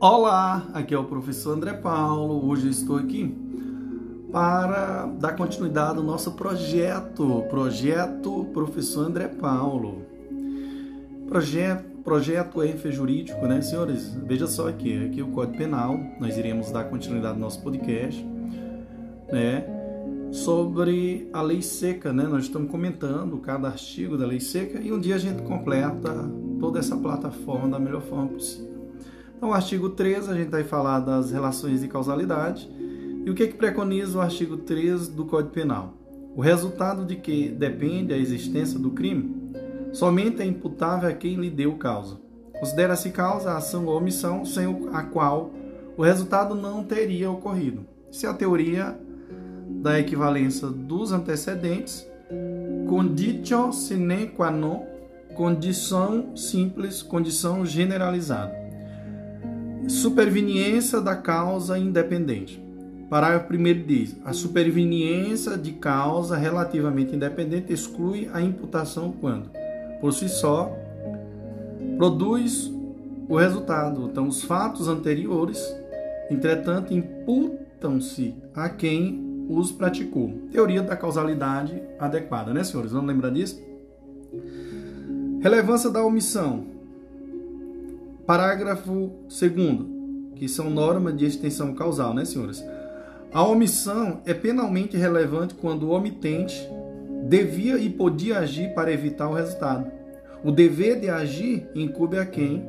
Olá, aqui é o professor André Paulo. Hoje eu estou aqui para dar continuidade ao nosso projeto, projeto Professor André Paulo. Projeto, projeto EF Jurídico, né, senhores? Veja só aqui, aqui o Código Penal. Nós iremos dar continuidade ao nosso podcast, né? Sobre a lei seca, né? Nós estamos comentando cada artigo da lei seca e um dia a gente completa toda essa plataforma da melhor forma possível. Então, o artigo 3, a gente vai falar das relações de causalidade. E o que, é que preconiza o artigo 3 do Código Penal? O resultado de que depende a existência do crime somente é imputável a quem lhe deu causa. Considera-se causa a ação ou omissão sem a qual o resultado não teria ocorrido. Se a teoria da equivalência dos antecedentes, conditio sine qua non, condição simples, condição generalizada. Superveniência da causa independente. Parágrafo 1 diz: a superveniência de causa relativamente independente exclui a imputação quando, por si só, produz o resultado. Então, os fatos anteriores, entretanto, imputam-se a quem os praticou. Teoria da causalidade adequada, né, senhores? Vamos lembrar disso? Relevância da omissão. Parágrafo 2 que são normas de extensão causal, né, senhores? A omissão é penalmente relevante quando o omitente devia e podia agir para evitar o resultado. O dever de agir incube a quem,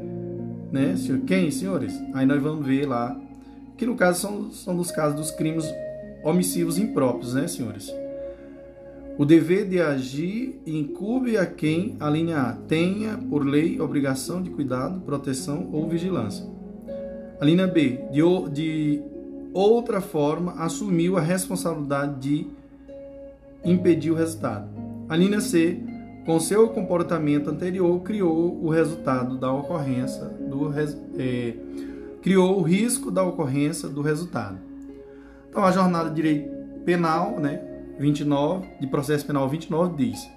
né, senhor? Quem, senhores? Aí nós vamos ver lá, que no caso são, são dos casos dos crimes omissivos impróprios, né, senhores? O dever de agir incube a quem, a linha A, tenha por lei obrigação de cuidado, proteção ou vigilância. A linha B, de, de outra forma, assumiu a responsabilidade de impedir o resultado. A linha C, com seu comportamento anterior, criou o resultado da ocorrência do é, criou o risco da ocorrência do resultado. Então, a jornada de direito penal, né, 29, de processo penal 29 diz: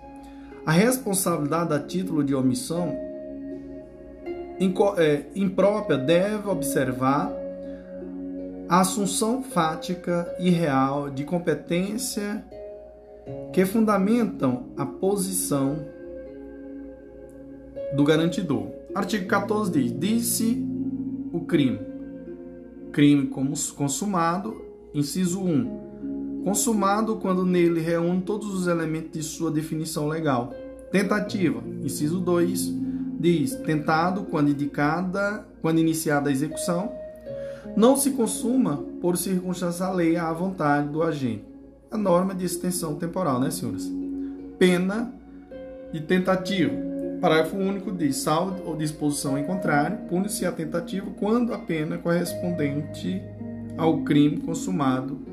a responsabilidade a título de omissão é, imprópria deve observar a assunção fática e real de competência que fundamentam a posição do garantidor. Artigo 14 diz: disse o crime. Crime consumado, inciso 1 consumado quando nele reúne todos os elementos de sua definição legal. Tentativa, inciso 2, diz: tentado quando indicada, quando iniciada a execução, não se consuma por circunstância alheia à vontade do agente. A norma de extensão temporal, né, senhores? Pena de tentativa. Parágrafo único diz: salvo ou disposição em contrário, pune-se a tentativa quando a pena correspondente ao crime consumado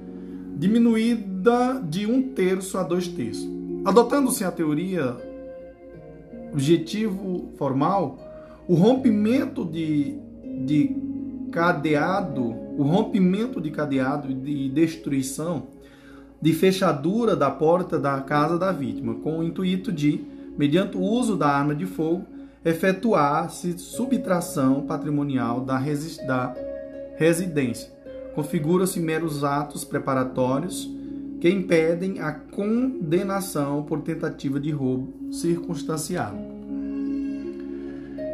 diminuída de um terço a dois terços. Adotando-se a teoria objetivo formal, o rompimento de, de cadeado, o rompimento de cadeado de destruição de fechadura da porta da casa da vítima, com o intuito de, mediante o uso da arma de fogo, efetuar-se subtração patrimonial da, da residência configuram-se meros atos preparatórios que impedem a condenação por tentativa de roubo circunstanciado.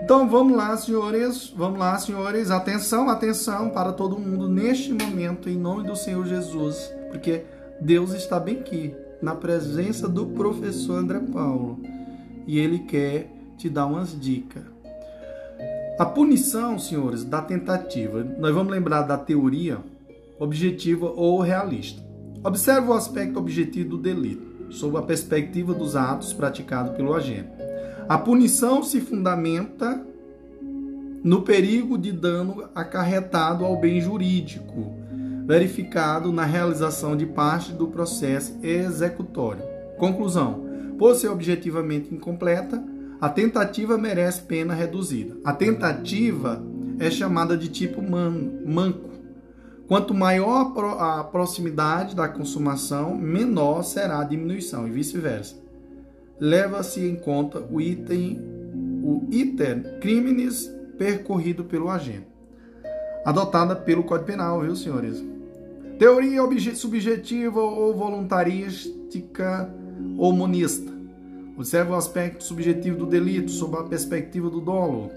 Então vamos lá, senhores, vamos lá, senhores, atenção, atenção para todo mundo neste momento, em nome do Senhor Jesus, porque Deus está bem aqui, na presença do professor André Paulo, e ele quer te dar umas dicas. A punição, senhores, da tentativa. Nós vamos lembrar da teoria objetiva ou realista. Observe o aspecto objetivo do delito, sob a perspectiva dos atos praticados pelo agente. A punição se fundamenta no perigo de dano acarretado ao bem jurídico, verificado na realização de parte do processo executório. Conclusão: por ser objetivamente incompleta, a tentativa merece pena reduzida. A tentativa é chamada de tipo man manco. Quanto maior a proximidade da consumação, menor será a diminuição e vice-versa. Leva-se em conta o item, o iter criminis percorrido pelo agente. adotada pelo Código Penal, viu, senhores? Teoria subjetiva ou voluntarística ou monista. Observe o aspecto subjetivo do delito sob a perspectiva do dolo.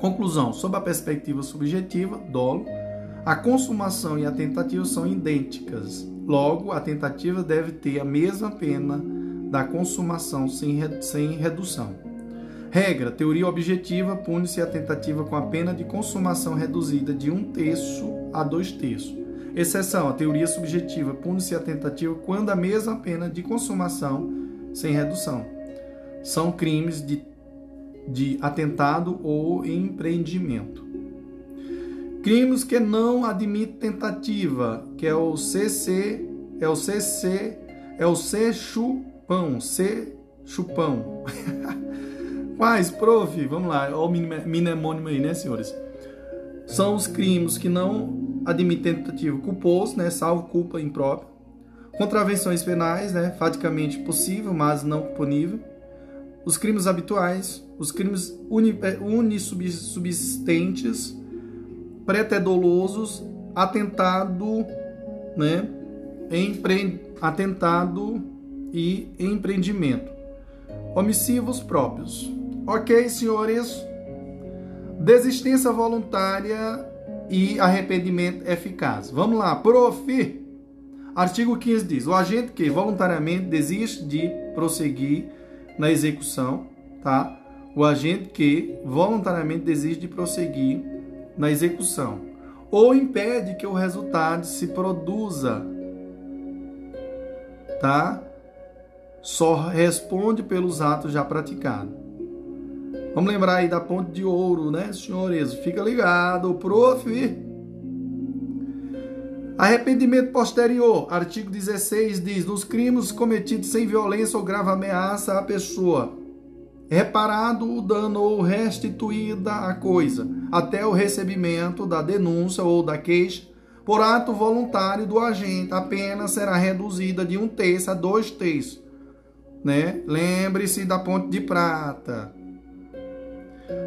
Conclusão: sob a perspectiva subjetiva, dolo, a consumação e a tentativa são idênticas. Logo, a tentativa deve ter a mesma pena da consumação sem, sem redução. Regra: teoria objetiva pune-se a tentativa com a pena de consumação reduzida de um terço a dois terços. Exceção: a teoria subjetiva pune-se a tentativa quando a mesma pena de consumação sem redução. São crimes de, de atentado ou empreendimento. Crimes que não admitem tentativa, que é o CC, é o CC, é o C chupão, C chupão. Quais, prof? Vamos lá, olha o mnemônimo aí, né, senhores? São os crimes que não admitem tentativa culposo, né, salvo culpa imprópria. Contravenções penais, né, faticamente possível, mas não punível. Os crimes habituais, os crimes unissubsistentes, pretedolosos, atentado, né, empre... atentado e empreendimento. Omissivos próprios. Ok, senhores? Desistência voluntária e arrependimento eficaz. Vamos lá, prof. Artigo 15 diz: o agente que voluntariamente desiste de prosseguir na execução, tá? O agente que voluntariamente desiste de prosseguir na execução ou impede que o resultado se produza, tá? Só responde pelos atos já praticados. Vamos lembrar aí da ponte de ouro, né, senhores? Fica ligado, prof. Arrependimento posterior. Artigo 16 diz: nos crimes cometidos sem violência ou grave ameaça à pessoa, reparado o dano ou restituída a coisa, até o recebimento da denúncia ou da queixa, por ato voluntário do agente, a pena será reduzida de um terço a dois terços. Né? Lembre-se da ponte de prata.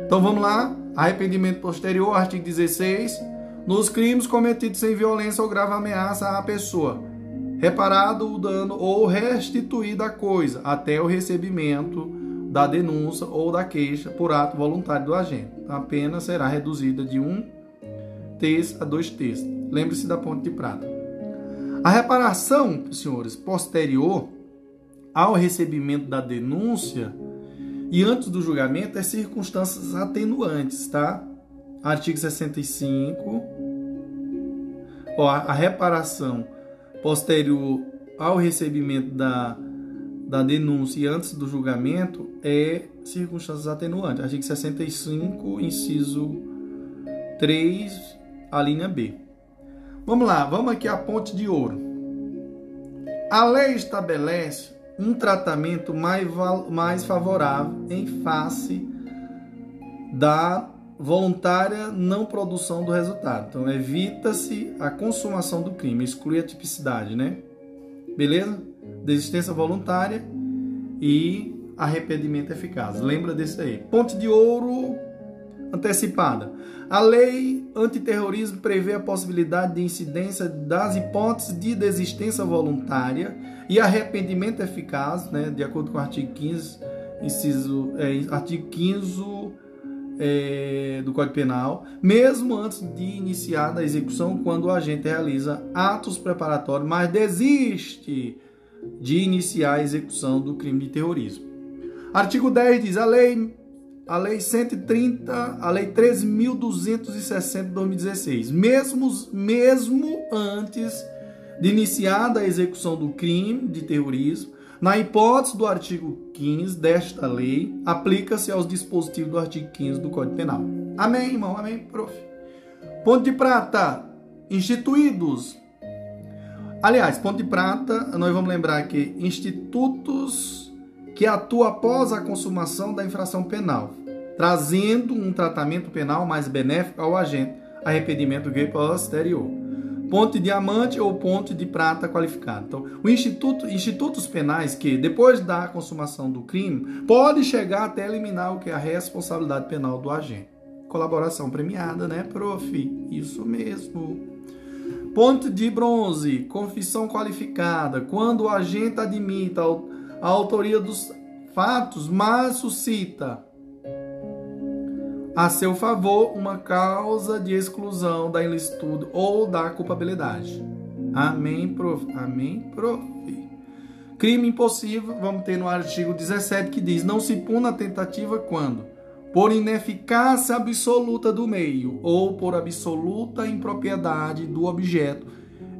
Então vamos lá. Arrependimento posterior, artigo 16. Nos crimes cometidos sem violência ou grave ameaça à pessoa, reparado o dano ou restituída a coisa, até o recebimento da denúncia ou da queixa por ato voluntário do agente. A pena será reduzida de um terço a dois terços. Lembre-se da ponte de prata. A reparação, senhores, posterior ao recebimento da denúncia e antes do julgamento é circunstâncias atenuantes, tá? Artigo 65. Ó, a reparação posterior ao recebimento da da denúncia antes do julgamento é circunstâncias atenuantes. Artigo 65, inciso 3, a linha B. Vamos lá, vamos aqui à ponte de ouro. A lei estabelece um tratamento mais, mais favorável em face da voluntária não produção do resultado. Então, evita-se a consumação do crime, exclui a tipicidade, né? Beleza? Desistência voluntária e arrependimento eficaz. Lembra desse aí. Ponte de ouro antecipada. A lei antiterrorismo prevê a possibilidade de incidência das hipóteses de desistência voluntária e arrependimento eficaz, né, de acordo com o artigo 15, inciso, é, artigo 15 é, do Código Penal, mesmo antes de iniciar a execução, quando o agente realiza atos preparatórios, mas desiste de iniciar a execução do crime de terrorismo. Artigo 10 diz: a lei a lei 130, a lei 13.260 de 2016, mesmo, mesmo antes de iniciada a execução do crime de terrorismo, na hipótese do artigo 15 desta lei, aplica-se aos dispositivos do artigo 15 do Código Penal. Amém, irmão? Amém, prof. Ponto de prata. Instituídos Aliás, ponto de prata, nós vamos lembrar que institutos que atuam após a consumação da infração penal, trazendo um tratamento penal mais benéfico ao agente, arrependimento gay posterior. Ponte de diamante ou ponte de prata qualificado. Então, o instituto, institutos penais que, depois da consumação do crime, pode chegar até eliminar o que é a responsabilidade penal do agente. colaboração premiada, né, prof? Isso mesmo. Ponto de bronze, confissão qualificada. Quando o agente admita a autoria dos fatos, mas suscita a seu favor uma causa de exclusão da ilicitude ou da culpabilidade. Amém, prof. Amém, prof. Crime impossível, vamos ter no artigo 17 que diz: não se puna a tentativa quando por ineficácia absoluta do meio ou por absoluta impropriedade do objeto,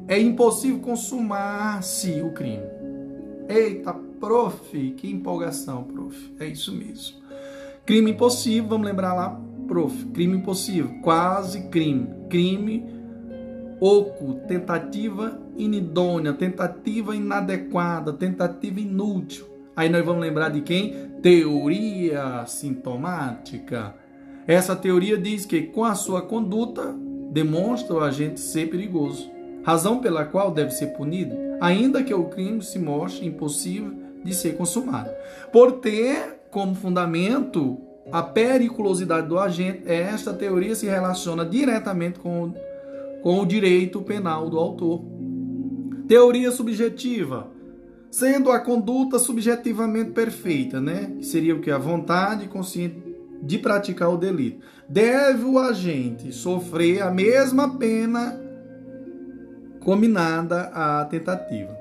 é impossível consumar-se o crime. Eita, prof, que empolgação, prof. É isso mesmo. Crime impossível, vamos lembrar lá, prof. Crime impossível, quase crime. Crime oco, tentativa inidônea, tentativa inadequada, tentativa inútil. Aí nós vamos lembrar de quem? Teoria sintomática. Essa teoria diz que com a sua conduta demonstra o agente ser perigoso, razão pela qual deve ser punido, ainda que o crime se mostre impossível de ser consumado. Por ter como fundamento a periculosidade do agente, esta teoria se relaciona diretamente com, com o direito penal do autor. Teoria subjetiva sendo a conduta subjetivamente perfeita, né? Que seria o que? A vontade consciente de praticar o delito. Deve o agente sofrer a mesma pena combinada à tentativa,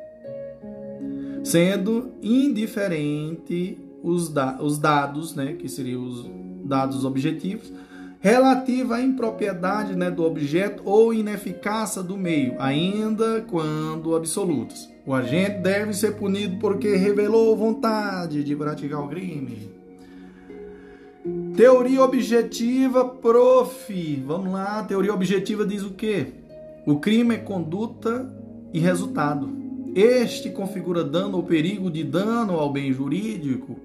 sendo indiferente os, da os dados, né? Que seriam os dados objetivos, relativa à impropriedade né, do objeto ou ineficácia do meio, ainda quando absolutos. O agente deve ser punido porque revelou vontade de praticar o crime. Teoria objetiva, prof. Vamos lá, teoria objetiva diz o quê? O crime é conduta e resultado. Este configura dano ou perigo de dano ao bem jurídico.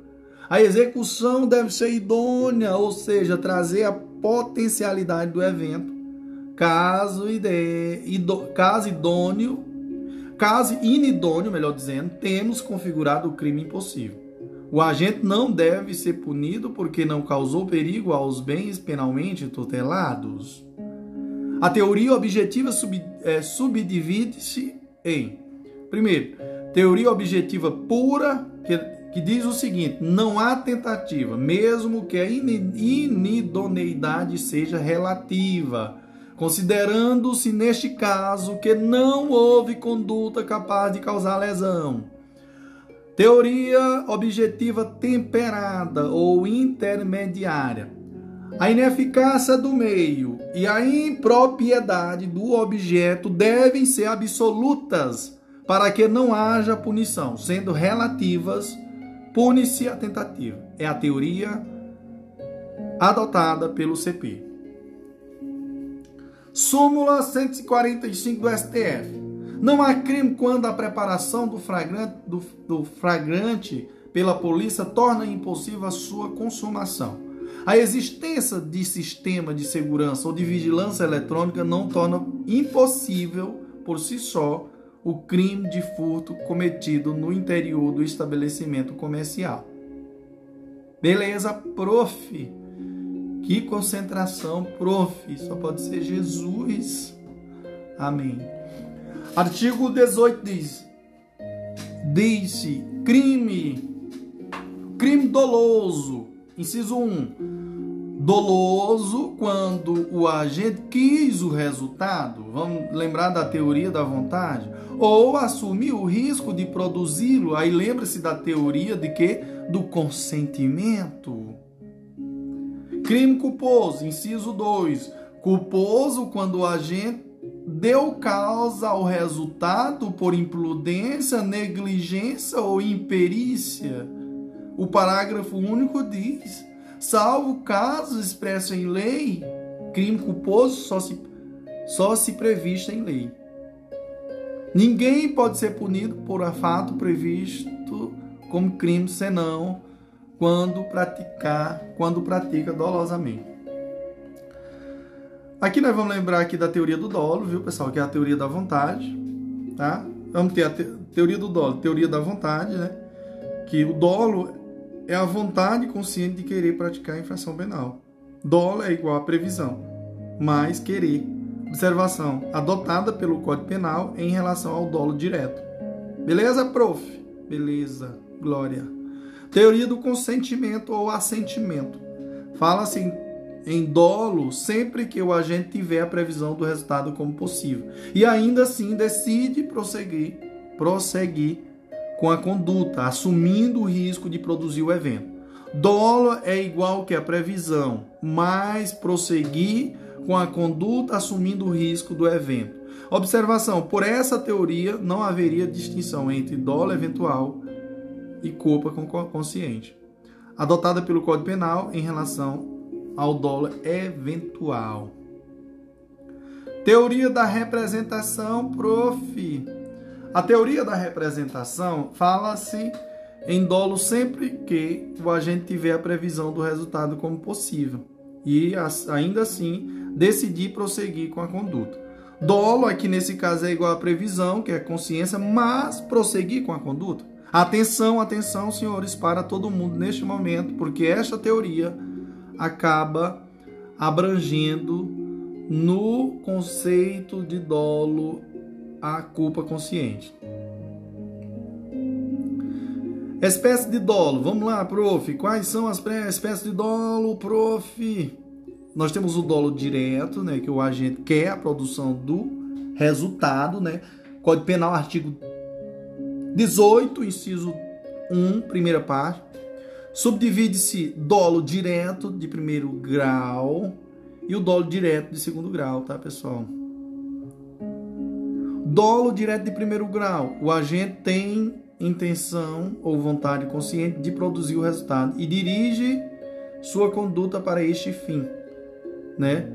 A execução deve ser idônea, ou seja, trazer a potencialidade do evento. Caso, ide, ido, caso idôneo Caso inidôneo, melhor dizendo, temos configurado o crime impossível. O agente não deve ser punido porque não causou perigo aos bens penalmente tutelados. A teoria objetiva sub, é, subdivide-se em, primeiro, teoria objetiva pura, que, que diz o seguinte: não há tentativa, mesmo que a inidoneidade seja relativa considerando-se neste caso que não houve conduta capaz de causar lesão. Teoria objetiva temperada ou intermediária. A ineficácia do meio e a impropriedade do objeto devem ser absolutas para que não haja punição, sendo relativas, pune-se a tentativa. É a teoria adotada pelo CP. Súmula 145 do STF. Não há crime quando a preparação do flagrante, do, do pela polícia torna impossível a sua consumação. A existência de sistema de segurança ou de vigilância eletrônica não torna impossível, por si só, o crime de furto cometido no interior do estabelecimento comercial. Beleza, prof. Que concentração, prof. Só pode ser Jesus. Amém. Artigo 18 diz: Diz-se crime, crime doloso. Inciso 1. Doloso quando o agente quis o resultado, vamos lembrar da teoria da vontade, ou assumiu o risco de produzi-lo. Aí lembra-se da teoria de que? Do consentimento. Crime culposo, inciso 2. Culposo quando o agente deu causa ao resultado por imprudência, negligência ou imperícia. O parágrafo único diz: salvo caso expresso em lei, crime culposo só se, só se previsto em lei. Ninguém pode ser punido por fato previsto como crime senão quando praticar, quando pratica dolosamente. Aqui nós vamos lembrar aqui da teoria do dolo, viu, pessoal, que é a teoria da vontade, tá? Vamos ter a te teoria do dolo, teoria da vontade, né? Que o dolo é a vontade consciente de querer praticar a infração penal. Dolo é igual a previsão, mais querer. Observação adotada pelo Código Penal em relação ao dolo direto. Beleza, prof? Beleza, glória. Teoria do consentimento ou assentimento. Fala-se em, em dolo sempre que o agente tiver a previsão do resultado como possível e ainda assim decide prosseguir, prosseguir com a conduta, assumindo o risco de produzir o evento. Dolo é igual que a previsão, mais prosseguir com a conduta assumindo o risco do evento. Observação: por essa teoria não haveria distinção entre dolo eventual e culpa consciente, adotada pelo Código Penal em relação ao dolo eventual. Teoria da representação, prof. A teoria da representação fala-se em dolo sempre que o agente tiver a previsão do resultado como possível e ainda assim decidir prosseguir com a conduta. Dolo aqui nesse caso é igual a previsão, que é consciência, mas prosseguir com a conduta. Atenção, atenção, senhores, para todo mundo neste momento, porque esta teoria acaba abrangendo no conceito de dolo a culpa consciente. Espécie de dolo. Vamos lá, prof. Quais são as espécies de dolo, prof? Nós temos o dolo direto, né, que o agente quer a produção do resultado, né? Código Penal, artigo 18, inciso 1, primeira parte. Subdivide-se dolo direto de primeiro grau e o dolo direto de segundo grau, tá, pessoal? Dolo direto de primeiro grau. O agente tem intenção ou vontade consciente de produzir o resultado e dirige sua conduta para este fim, né?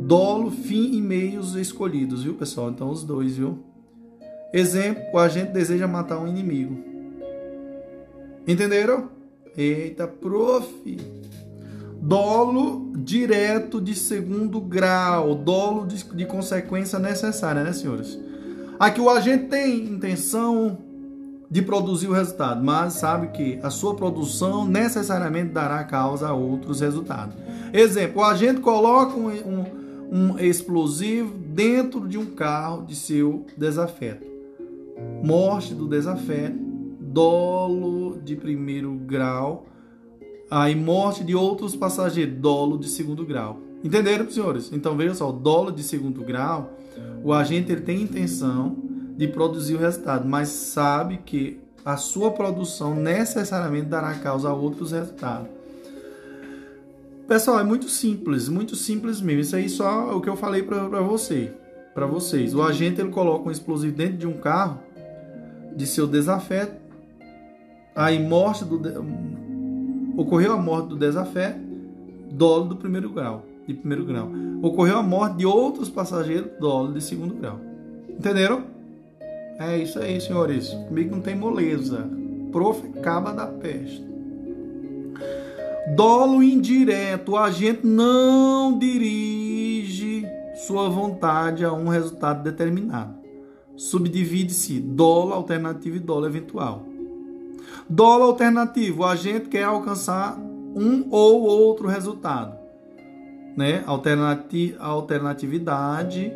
Dolo, fim e meios escolhidos, viu, pessoal? Então, os dois, viu? Exemplo, o agente deseja matar um inimigo. Entenderam? Eita, prof. Dolo direto de segundo grau, dolo de, de consequência necessária, né, senhores? Aqui o agente tem intenção de produzir o resultado, mas sabe que a sua produção necessariamente dará causa a outros resultados. Exemplo, o agente coloca um, um, um explosivo dentro de um carro de seu desafeto. Morte do desafeto, dolo de primeiro grau, aí morte de outros passageiros, dolo de segundo grau. Entenderam, senhores? Então veja só, dolo de segundo grau, o agente ele tem intenção de produzir o resultado, mas sabe que a sua produção necessariamente dará causa a outros resultados. Pessoal, é muito simples, muito simples mesmo. Isso aí só é o que eu falei para você, para vocês. O agente ele coloca um explosivo dentro de um carro de seu desafeto. Aí morte do ocorreu a morte do desafeto, dolo do primeiro grau, de primeiro grau. Ocorreu a morte de outros passageiros, dolo de segundo grau. Entenderam? É isso aí, senhores. Comigo não tem moleza. Prof. Caba da peste. Dolo indireto. O agente não dirige sua vontade a um resultado determinado. Subdivide-se dolo alternativo e dolo eventual. Dolo alternativo. O agente quer alcançar um ou outro resultado. Né? Alternati alternatividade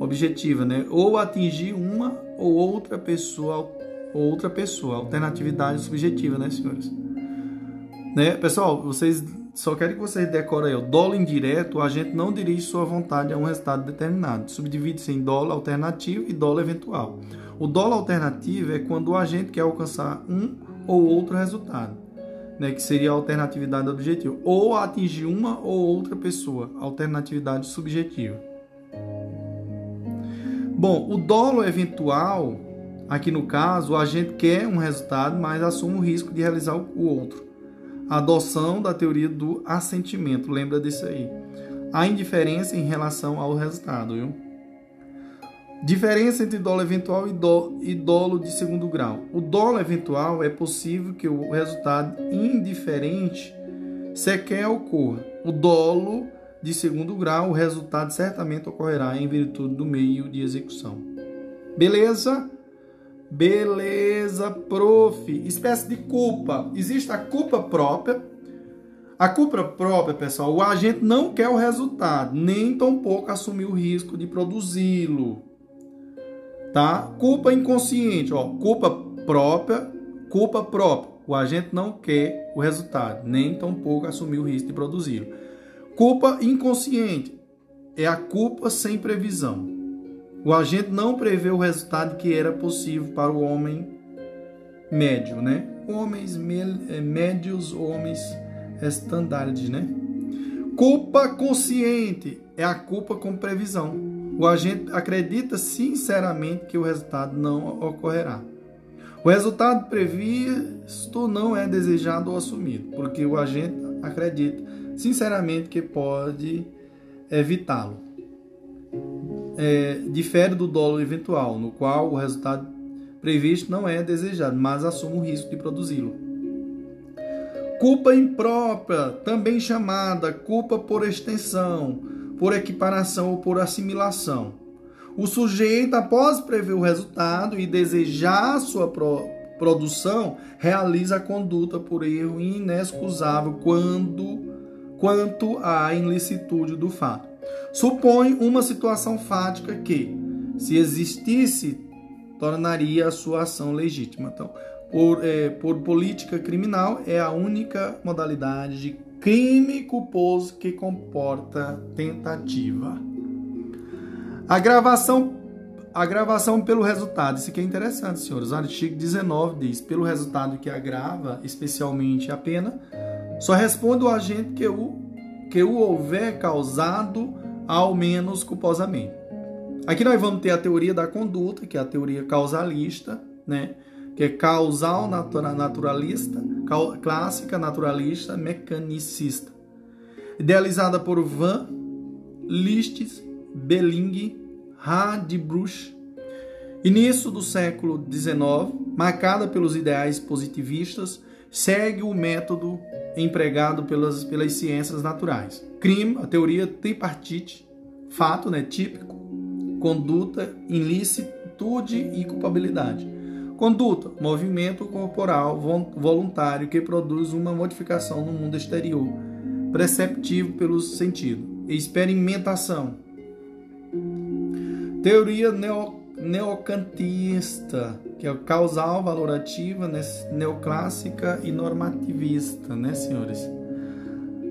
objetiva, né? Ou atingir uma ou outra pessoa, outra pessoa, alternatividade subjetiva, né, senhores? Né? Pessoal, vocês só querem que vocês decorem aí, o dolo indireto, a gente não dirige sua vontade a um resultado determinado. Subdivide-se em dolo alternativo e dolo eventual. O dolo alternativo é quando o agente quer alcançar um ou outro resultado, né, que seria a alternatividade objetiva, ou atingir uma ou outra pessoa, alternatividade subjetiva. Bom, o dolo eventual, aqui no caso, o agente quer um resultado, mas assume o risco de realizar o outro. Adoção da teoria do assentimento, lembra disso aí. A indiferença em relação ao resultado, viu? Diferença entre dolo eventual e dolo de segundo grau. O dolo eventual é possível que o resultado indiferente sequer ocorra. O dolo de segundo grau, o resultado certamente ocorrerá em virtude do meio de execução. Beleza? Beleza, prof. Espécie de culpa. Existe a culpa própria, A culpa própria, pessoal, o agente não quer o resultado, nem tampouco assumir o risco de produzi-lo. Tá? Culpa inconsciente, ó, culpa própria, culpa própria. O agente não quer o resultado, nem tampouco assumir o risco de produzi-lo. Culpa inconsciente é a culpa sem previsão. O agente não prevê o resultado que era possível para o homem médio, né? Homens eh, médios, homens estándares, né? Culpa consciente é a culpa com previsão. O agente acredita sinceramente que o resultado não ocorrerá. O resultado previsto não é desejado ou assumido, porque o agente acredita sinceramente que pode evitá-lo. É, difere do dolo eventual, no qual o resultado previsto não é desejado, mas assume o risco de produzi-lo. Culpa imprópria, também chamada culpa por extensão, por equiparação ou por assimilação. O sujeito, após prever o resultado e desejar sua pro produção, realiza a conduta por erro inexcusável quando quanto à ilicitude do fato. Supõe uma situação fática que, se existisse, tornaria a sua ação legítima. Então, por, é, por política criminal é a única modalidade de crime culposo que comporta tentativa. A gravação, a gravação pelo resultado, isso aqui é interessante, senhores. O artigo 19 diz: pelo resultado que agrava, especialmente a pena, só responde o agente que o, que o houver causado ao menos culposamente. Aqui nós vamos ter a teoria da conduta, que é a teoria causalista, né? que é causal naturalista, clássica naturalista, mecanicista. Idealizada por Van Liszt, Belling, Radbruch. Início do século XIX, marcada pelos ideais positivistas, segue o método empregado pelas, pelas ciências naturais. Crime, a teoria tripartite, fato né, típico, conduta, ilicitude e culpabilidade. Conduta, movimento corporal voluntário que produz uma modificação no mundo exterior, perceptível pelo sentido. Experimentação. Teoria neo, neocantista, que é causal, valorativa, neoclássica e normativista, né, senhores?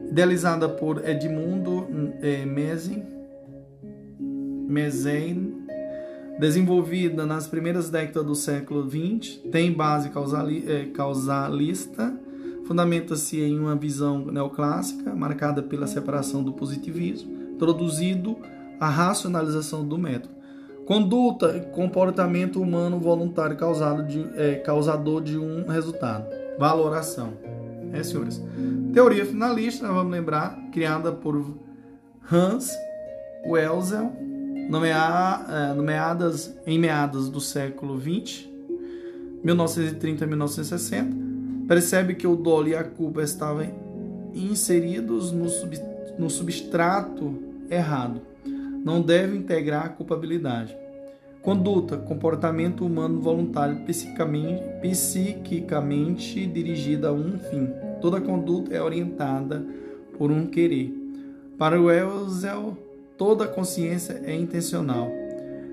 Idealizada por Edmundo eh, Mezen, Mezen desenvolvida nas primeiras décadas do século XX, tem base causali, é, causalista, fundamenta-se em uma visão neoclássica, marcada pela separação do positivismo, introduzido a racionalização do método. Conduta, comportamento humano voluntário causado de, é, causador de um resultado. Valoração. É, senhores. Teoria finalista, vamos lembrar, criada por Hans Welser é, nomeadas em meados do século XX, 1930 a 1960, percebe que o dolo e a culpa estavam inseridos no, sub, no substrato errado. Não deve integrar a culpabilidade. Conduta, comportamento humano voluntário psiquicamente, psiquicamente dirigida a um fim. Toda conduta é orientada por um querer. Para o Elzel, Toda consciência é intencional.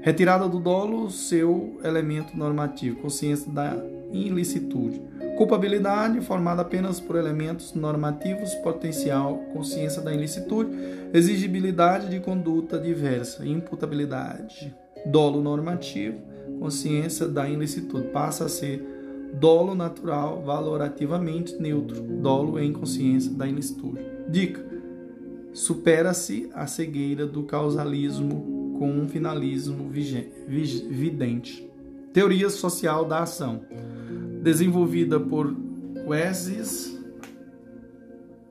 Retirada do dolo, seu elemento normativo, consciência da ilicitude. Culpabilidade, formada apenas por elementos normativos, potencial, consciência da ilicitude, exigibilidade de conduta diversa, imputabilidade. Dolo normativo, consciência da ilicitude, passa a ser dolo natural, valorativamente neutro, dolo em consciência da ilicitude. Dica: supera-se a cegueira do causalismo com um finalismo vidente. Teoria social da ação, desenvolvida por Wesses,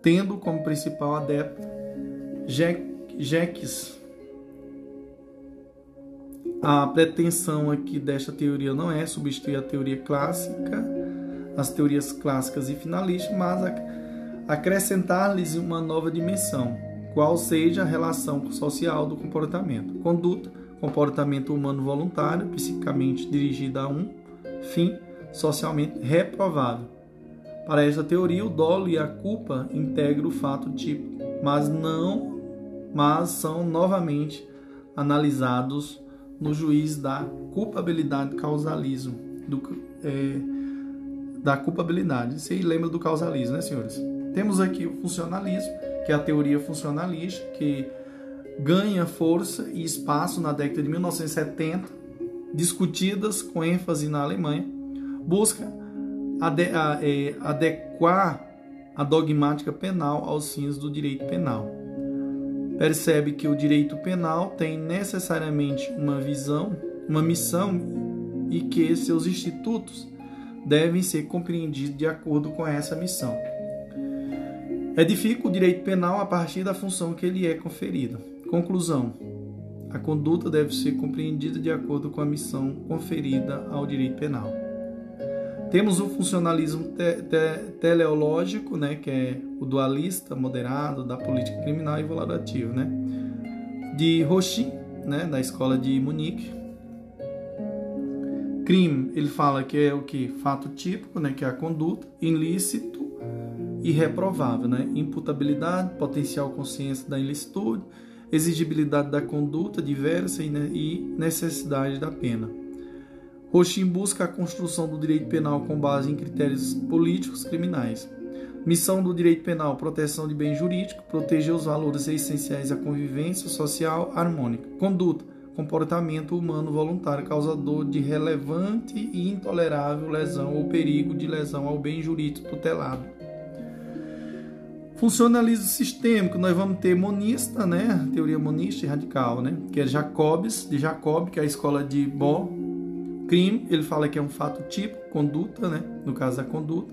tendo como principal adepto Jacques. A pretensão aqui desta teoria não é substituir a teoria clássica, as teorias clássicas e finalistas, mas acrescentar-lhes uma nova dimensão, qual seja a relação social do comportamento. Conduta, comportamento humano voluntário, psicicamente dirigido a um fim socialmente reprovável. Para esta teoria, o dolo e a culpa integram o fato típico, mas não, mas são novamente analisados no juiz da culpabilidade causalismo, do, é, da culpabilidade. Você lembra do causalismo, né, senhores? Temos aqui o funcionalismo, que é a teoria funcionalista, que ganha força e espaço na década de 1970, discutidas com ênfase na Alemanha, busca ade a, é, adequar a dogmática penal aos fins do direito penal. Percebe que o direito penal tem necessariamente uma visão, uma missão e que seus institutos devem ser compreendidos de acordo com essa missão. Edifica o direito penal a partir da função que lhe é conferida. Conclusão: a conduta deve ser compreendida de acordo com a missão conferida ao direito penal. Temos o funcionalismo te te teleológico, né, que é o dualista moderado da política criminal e valorativa, né, de Rochin, né, da escola de Munique. Crime, ele fala que é o que fato típico, né, que é a conduta, ilícito e reprovável, né, imputabilidade, potencial consciência da ilicitude, exigibilidade da conduta diversa e necessidade da pena. Roxin busca a construção do direito penal com base em critérios políticos criminais. Missão do direito penal: proteção de bem jurídico, proteger os valores essenciais à convivência social harmônica. Conduta: comportamento humano voluntário causador de relevante e intolerável lesão ou perigo de lesão ao bem jurídico tutelado. Funcionalismo sistêmico, nós vamos ter monista, né? Teoria monista e radical, né? Que é Jacobs, de Jacob, que é a escola de Bo, Crime, ele fala que é um fato tipo, conduta, né? no caso da conduta.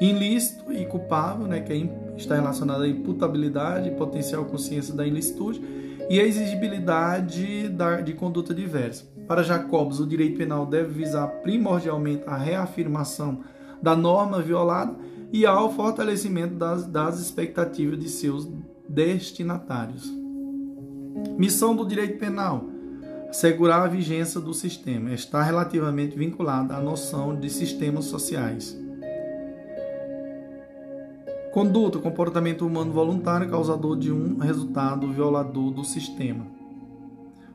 Ilícito e culpável, né? que é, está relacionado à imputabilidade potencial consciência da ilicitude. E a exigibilidade da, de conduta diversa. Para Jacobs, o direito penal deve visar primordialmente a reafirmação da norma violada e ao fortalecimento das, das expectativas de seus destinatários. Missão do direito penal Segurar a vigência do sistema está relativamente vinculada à noção de sistemas sociais. Conduta, comportamento humano voluntário causador de um resultado violador do sistema,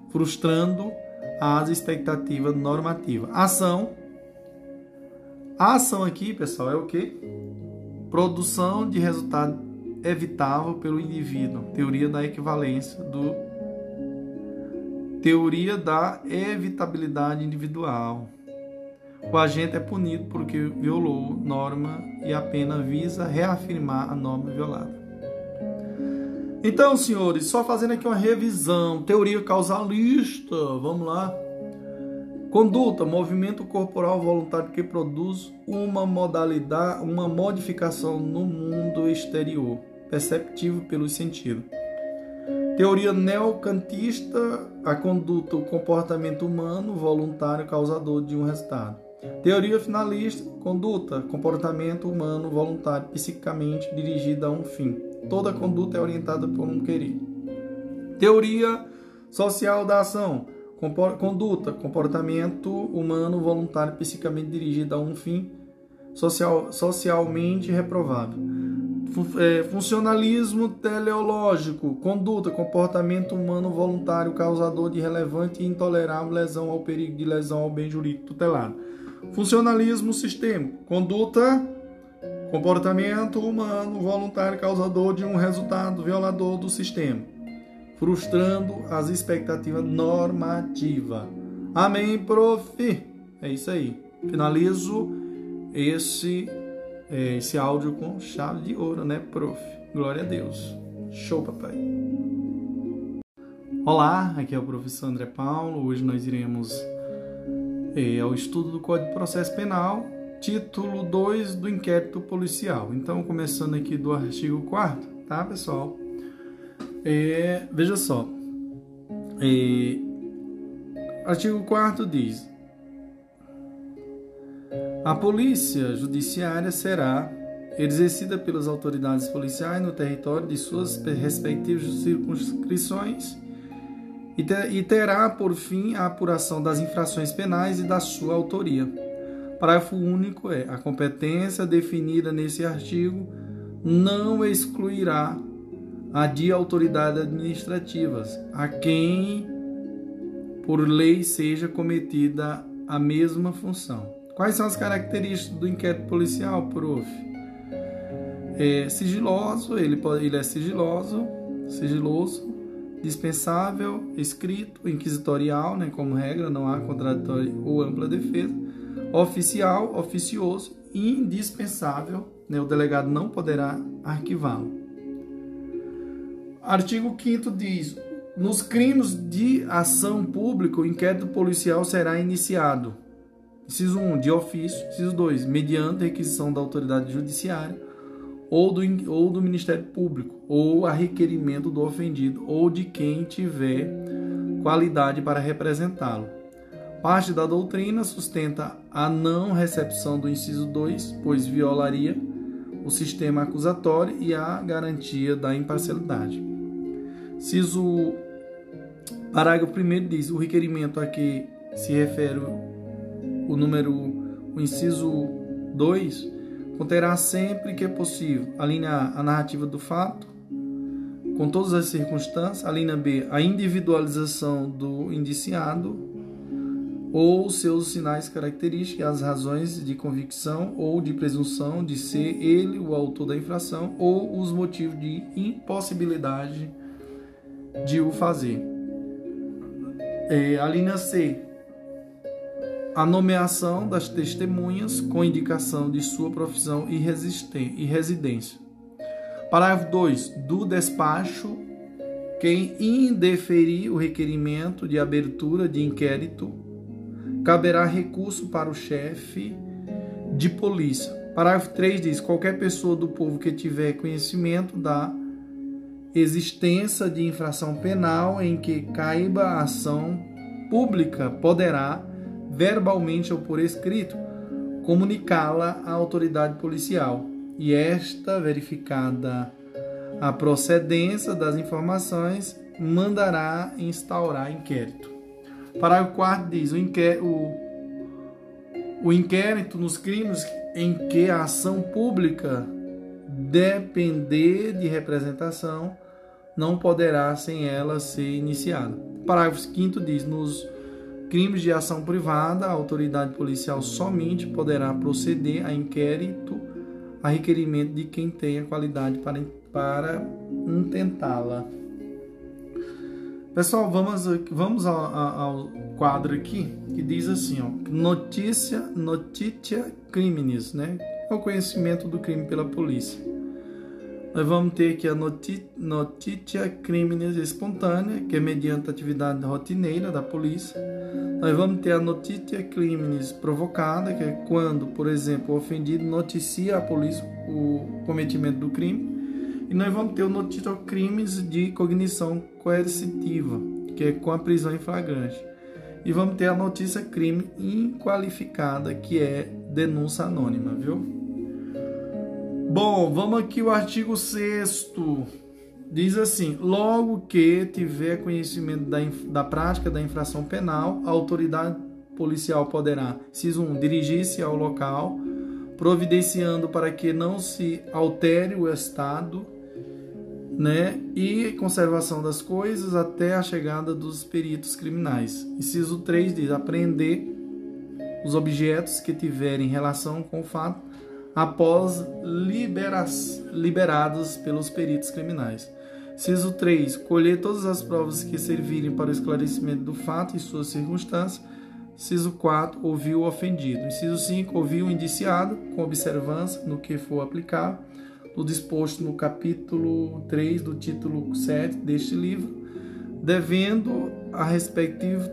frustrando as expectativas normativas. Ação. A ação aqui, pessoal, é o que? Produção de resultado evitável pelo indivíduo. Teoria da equivalência do Teoria da evitabilidade individual. O agente é punido porque violou norma e a pena visa reafirmar a norma violada. Então, senhores, só fazendo aqui uma revisão. Teoria causalista, vamos lá. Conduta, movimento corporal voluntário que produz uma modalidade, uma modificação no mundo exterior, perceptível pelos sentidos. Teoria neocantista, a conduta, o comportamento humano voluntário causador de um resultado. Teoria finalista, conduta, comportamento humano voluntário psiquicamente dirigida a um fim. Toda conduta é orientada por um querer. Teoria social da ação, conduta, comportamento humano voluntário psicamente dirigido a um fim social, socialmente reprovável. É, funcionalismo teleológico, conduta, comportamento humano voluntário causador de relevante e intolerável lesão ao perigo de lesão ao bem jurídico tutelado. Funcionalismo sistêmico, conduta, comportamento humano voluntário causador de um resultado violador do sistema, frustrando as expectativas normativas. Amém, prof. É isso aí. Finalizo esse esse áudio com chave de ouro, né, prof? Glória a Deus. Show, papai. Olá, aqui é o professor André Paulo. Hoje nós iremos é, ao estudo do Código de Processo Penal, título 2 do inquérito policial. Então, começando aqui do artigo 4 tá, pessoal? É, veja só. É, artigo 4 diz: a polícia judiciária será exercida pelas autoridades policiais no território de suas respectivas circunscrições e terá por fim a apuração das infrações penais e da sua autoria. Parágrafo único é: a competência definida nesse artigo não excluirá a de autoridades administrativas, a quem por lei seja cometida a mesma função. Quais são as características do inquérito policial, prof? É sigiloso, ele, pode, ele é sigiloso, sigiloso, dispensável, escrito, inquisitorial, né, como regra, não há contraditório ou ampla defesa, oficial, oficioso, indispensável, né, o delegado não poderá arquivá-lo. Artigo 5 diz: nos crimes de ação pública, o inquérito policial será iniciado. Inciso 1, de ofício. Inciso 2, mediante requisição da autoridade judiciária ou do, ou do Ministério Público, ou a requerimento do ofendido ou de quem tiver qualidade para representá-lo. Parte da doutrina sustenta a não recepção do inciso 2, pois violaria o sistema acusatório e a garantia da imparcialidade. Inciso parágrafo 1 diz: o requerimento a que se refere o número o inciso 2 conterá sempre que é possível a linha A, a narrativa do fato, com todas as circunstâncias, a linha B, a individualização do indiciado ou seus sinais característicos, as razões de convicção ou de presunção de ser ele o autor da infração ou os motivos de impossibilidade de o fazer. É, a linha C, a nomeação das testemunhas com indicação de sua profissão e residência. Parágrafo 2. Do despacho, quem indeferir o requerimento de abertura de inquérito, caberá recurso para o chefe de polícia. Parágrafo 3 diz: qualquer pessoa do povo que tiver conhecimento da existência de infração penal em que caiba a ação pública poderá verbalmente ou por escrito, comunicá-la à autoridade policial e esta, verificada a procedência das informações, mandará instaurar inquérito. Parágrafo 4 diz: o, inquérito, o, o inquérito nos crimes em que a ação pública depender de representação não poderá sem ela ser iniciada. Parágrafo 5 diz: nos Crimes de ação privada, a autoridade policial somente poderá proceder a inquérito a requerimento de quem tenha qualidade para, para intentá-la. Pessoal, vamos, vamos ao, ao, quadro aqui que diz assim, ó, notícia, notícia crimes, né? É o conhecimento do crime pela polícia. Nós vamos ter aqui a notícia crimes espontânea, que é mediante atividade rotineira da polícia. Nós vamos ter a notícia crimes provocada, que é quando, por exemplo, o ofendido noticia à polícia o cometimento do crime. E nós vamos ter o notícia crimes de cognição coercitiva, que é com a prisão em flagrante. E vamos ter a notícia crime inqualificada, que é denúncia anônima, viu? Bom, vamos aqui o artigo 6 Diz assim: logo que tiver conhecimento da, da prática da infração penal, a autoridade policial poderá, inciso 1, dirigir-se ao local, providenciando para que não se altere o estado né, e conservação das coisas até a chegada dos peritos criminais. Inciso 3 diz: apreender os objetos que tiverem relação com o fato após liberas, liberados pelos peritos criminais. Ciso 3. Colher todas as provas que servirem para o esclarecimento do fato e suas circunstâncias. Ciso 4. Ouvir o ofendido. Inciso 5. Ouvir o indiciado, com observância no que for aplicável, no disposto no capítulo 3 do título 7 deste livro, devendo respectivo,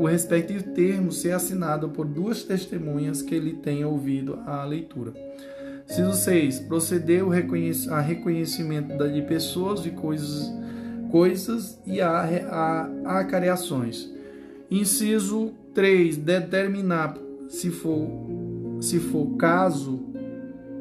o respectivo termo ser assinado por duas testemunhas que ele tenha ouvido a leitura. Inciso 6. Proceder a reconhecimento de pessoas e coisas, coisas e a, a, a acareações. Inciso 3. Determinar, se for, se for caso,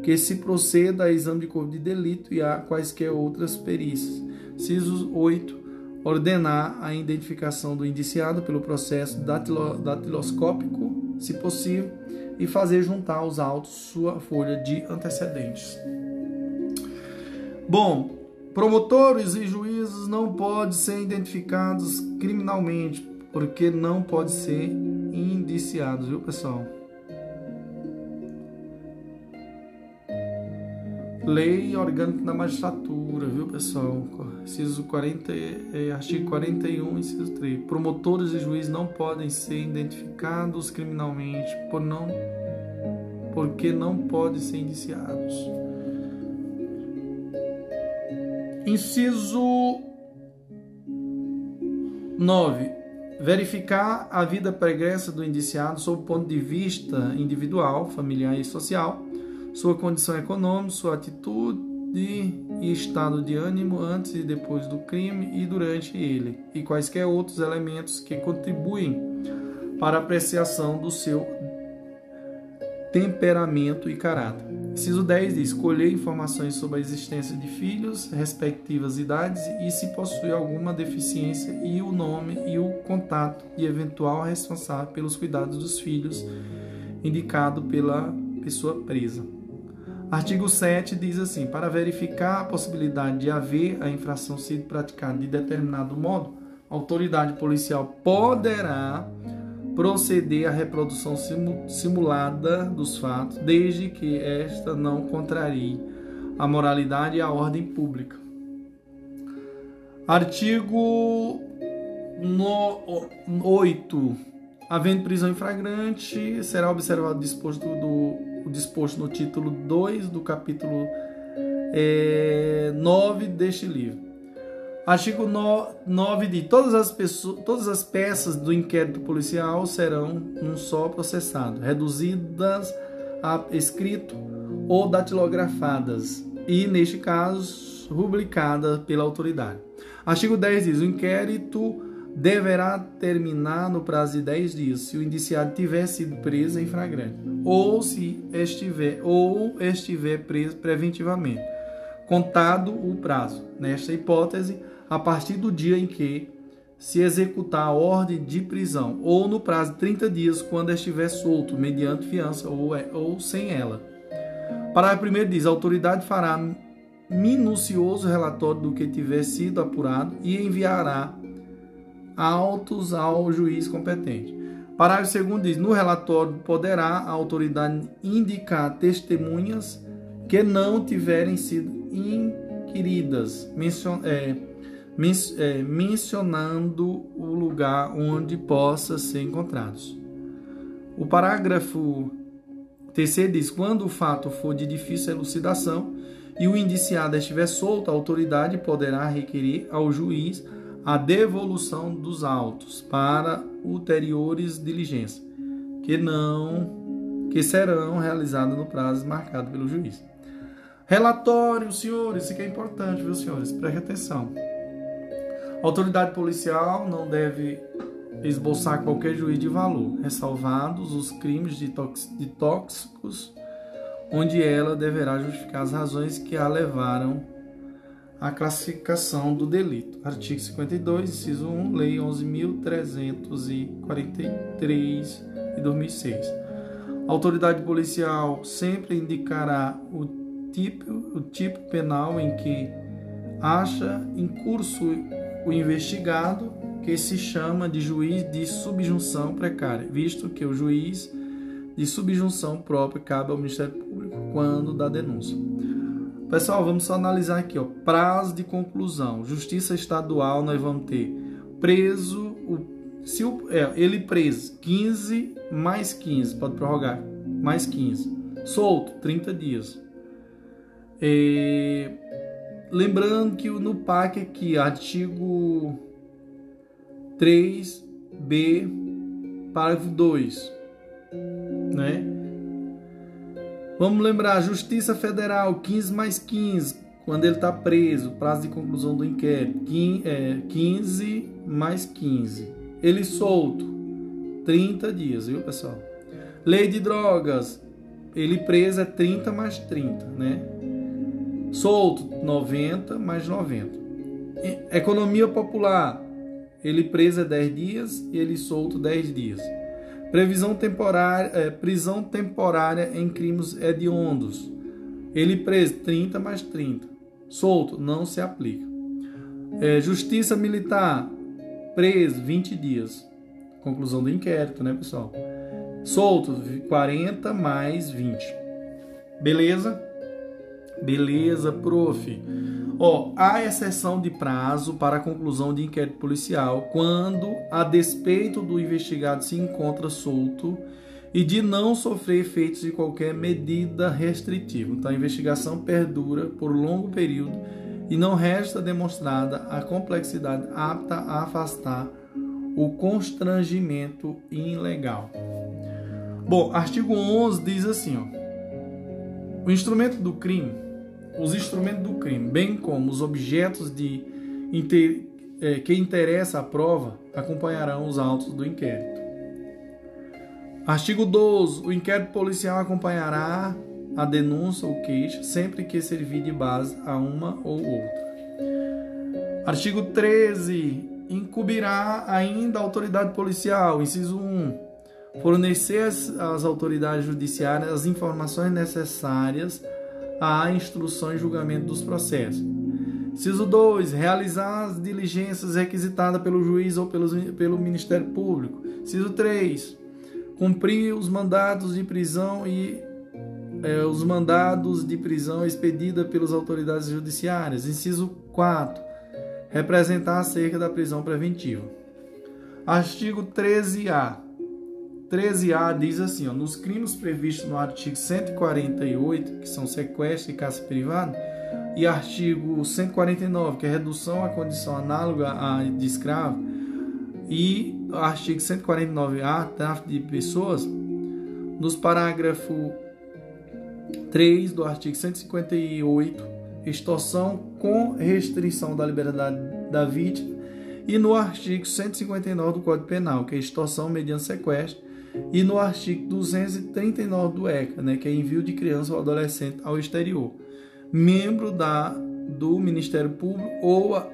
que se proceda a exame de corpo de delito e a quaisquer outras perícias. Inciso 8. Ordenar a identificação do indiciado pelo processo datiloscópico, se possível, e fazer juntar aos autos sua folha de antecedentes. Bom, promotores e juízes não podem ser identificados criminalmente, porque não podem ser indiciados, viu, pessoal? Lei Orgânica da Magistratura, viu, pessoal? Inciso 40, é, artigo 41, inciso 3. Promotores e juízes não podem ser identificados criminalmente por não, porque não podem ser indiciados. Inciso 9. Verificar a vida pregressa do indiciado sob o ponto de vista individual, familiar e social sua condição econômica, sua atitude e estado de ânimo antes e depois do crime e durante ele, e quaisquer outros elementos que contribuem para a apreciação do seu temperamento e caráter. Inciso 10 diz: colher informações sobre a existência de filhos, respectivas idades e se possui alguma deficiência e o nome e o contato de eventual responsável pelos cuidados dos filhos, indicado pela pessoa presa. Artigo 7 diz assim: para verificar a possibilidade de haver a infração sido praticada de determinado modo, a autoridade policial poderá proceder à reprodução simulada dos fatos, desde que esta não contrarie a moralidade e a ordem pública. Artigo 8. Havendo prisão em flagrante, será observado o disposto do o disposto no título 2 do capítulo é, 9 deste livro. Artigo 9 de todas as, pessoas, todas as peças do inquérito policial serão um só processado, reduzidas a escrito ou datilografadas e, neste caso, rubricadas pela autoridade. Artigo 10 diz: o inquérito deverá terminar no prazo de 10 dias se o indiciado tiver sido preso em flagrante ou se estiver ou estiver preso preventivamente, contado o prazo. Nesta hipótese, a partir do dia em que se executar a ordem de prisão ou no prazo de 30 dias quando estiver solto mediante fiança ou, é, ou sem ela. Parágrafo 1 diz: a autoridade fará minucioso relatório do que tiver sido apurado e enviará autos ao juiz competente. Parágrafo 2 diz: no relatório poderá a autoridade indicar testemunhas que não tiverem sido inquiridas, mencion, é, men, é, mencionando o lugar onde possa ser encontrados. O parágrafo 3 diz: quando o fato for de difícil elucidação e o indiciado estiver solto, a autoridade poderá requerer ao juiz a devolução dos autos para ulteriores diligências, que não que serão realizadas no prazo marcado pelo juiz. Relatório, senhores, isso aqui é importante, viu, senhores? Preste atenção. A autoridade policial não deve esboçar qualquer juiz de valor, ressalvados os crimes de, de tóxicos, onde ela deverá justificar as razões que a levaram a classificação do delito. Artigo 52, inciso 1, Lei 11.343 de 2006. A autoridade policial sempre indicará o tipo, o tipo penal em que acha em curso o investigado, que se chama de juiz de subjunção precária, visto que o juiz de subjunção própria cabe ao Ministério Público quando dá denúncia. Pessoal, vamos só analisar aqui, ó. Prazo de conclusão. Justiça estadual, nós vamos ter preso, o, se o, é, ele preso, 15 mais 15, pode prorrogar, mais 15. Solto, 30 dias. É, lembrando que no PAC aqui, artigo 3b, parágrafo 2, né? Vamos lembrar, Justiça Federal, 15 mais 15, quando ele está preso, prazo de conclusão do inquérito, 15 é, mais 15. Ele solto, 30 dias, viu, pessoal? Lei de drogas, ele preso é 30 mais 30, né? Solto, 90 mais 90. Economia popular, ele preso é 10 dias e ele solto 10 dias. Previsão temporária, é, prisão temporária em crimes hediondos. Ele preso 30 mais 30. Solto, não se aplica. É, justiça militar, preso 20 dias. Conclusão do inquérito, né, pessoal? Solto, 40 mais 20. Beleza? Beleza, prof. Ó, há exceção de prazo para a conclusão de inquérito policial quando, a despeito do investigado se encontra solto e de não sofrer efeitos de qualquer medida restritiva. Então, a investigação perdura por longo período e não resta demonstrada a complexidade apta a afastar o constrangimento ilegal. Bom, artigo 11 diz assim, ó, o instrumento do crime os instrumentos do crime, bem como os objetos de inter, é, que interessa a prova, acompanharão os autos do inquérito. Artigo 12. O inquérito policial acompanhará a denúncia ou queixa sempre que servir de base a uma ou outra. Artigo 13. Incumbirá ainda a autoridade policial, inciso 1, fornecer às autoridades judiciárias as informações necessárias a instrução e julgamento dos processos. Ciso 2. Realizar as diligências requisitadas pelo juiz ou pelos, pelo Ministério Público. Ciso 3. Cumprir os mandados de prisão e é, os mandados de prisão expedida pelas autoridades judiciárias. Inciso 4. Representar acerca da prisão preventiva. Artigo 13A. 13A diz assim: ó, nos crimes previstos no artigo 148, que são sequestro e caça privada, e artigo 149, que é redução à condição análoga à de escravo, e artigo 149A, tráfico de pessoas, nos parágrafo 3 do artigo 158, extorsão com restrição da liberdade da vítima, e no artigo 159 do Código Penal, que é extorsão mediante sequestro, e no artigo 239 do ECA, né, que é envio de criança ou adolescente ao exterior. Membro da, do Ministério Público ou a,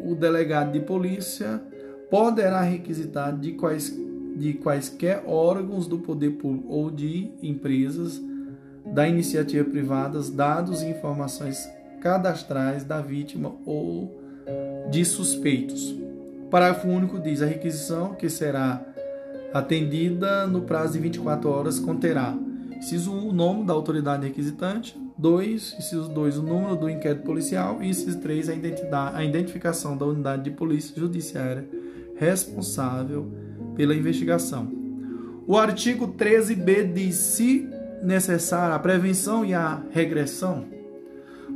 o delegado de polícia poderá requisitar de, quais, de quaisquer órgãos do poder público ou de empresas da iniciativa privada dados e informações cadastrais da vítima ou de suspeitos. Parágrafo único diz a requisição que será atendida no prazo de 24 horas conterá inciso 1, o nome da autoridade requisitante, 2, inciso 2, o número do inquérito policial e inciso 3, a, identidade, a identificação da unidade de polícia judiciária responsável pela investigação. O artigo 13b diz se necessária a prevenção e a regressão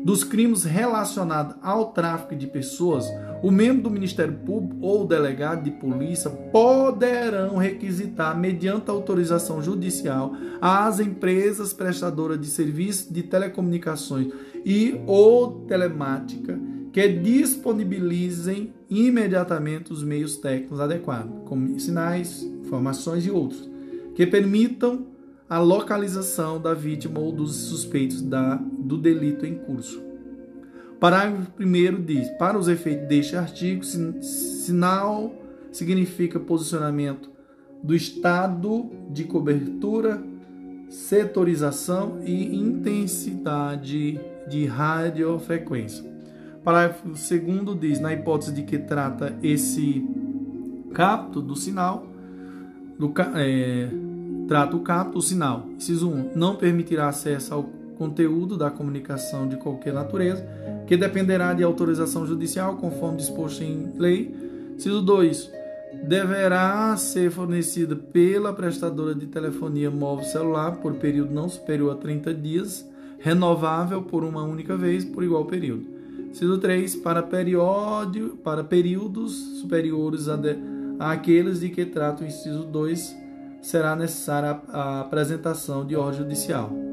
dos crimes relacionados ao tráfico de pessoas, o membro do Ministério Público ou o delegado de polícia poderão requisitar, mediante autorização judicial, às empresas prestadoras de serviços de telecomunicações e ou telemática que disponibilizem imediatamente os meios técnicos adequados, como sinais, informações e outros, que permitam a localização da vítima ou dos suspeitos da, do delito em curso. Parágrafo 1 diz: Para os efeitos deste artigo, sinal significa posicionamento do estado de cobertura, setorização e intensidade de radiofrequência. Parágrafo 2 diz: Na hipótese de que trata esse capto do sinal, do, é, Trata o capto, o sinal. Inciso 1. Não permitirá acesso ao conteúdo da comunicação de qualquer natureza, que dependerá de autorização judicial, conforme disposto em lei. Inciso 2. Deverá ser fornecida pela prestadora de telefonia móvel celular por período não superior a 30 dias, renovável por uma única vez por igual período. Inciso 3. Para, periódio, para períodos superiores a, de, a aqueles de que trata o inciso 2 será necessária a apresentação de ordem judicial.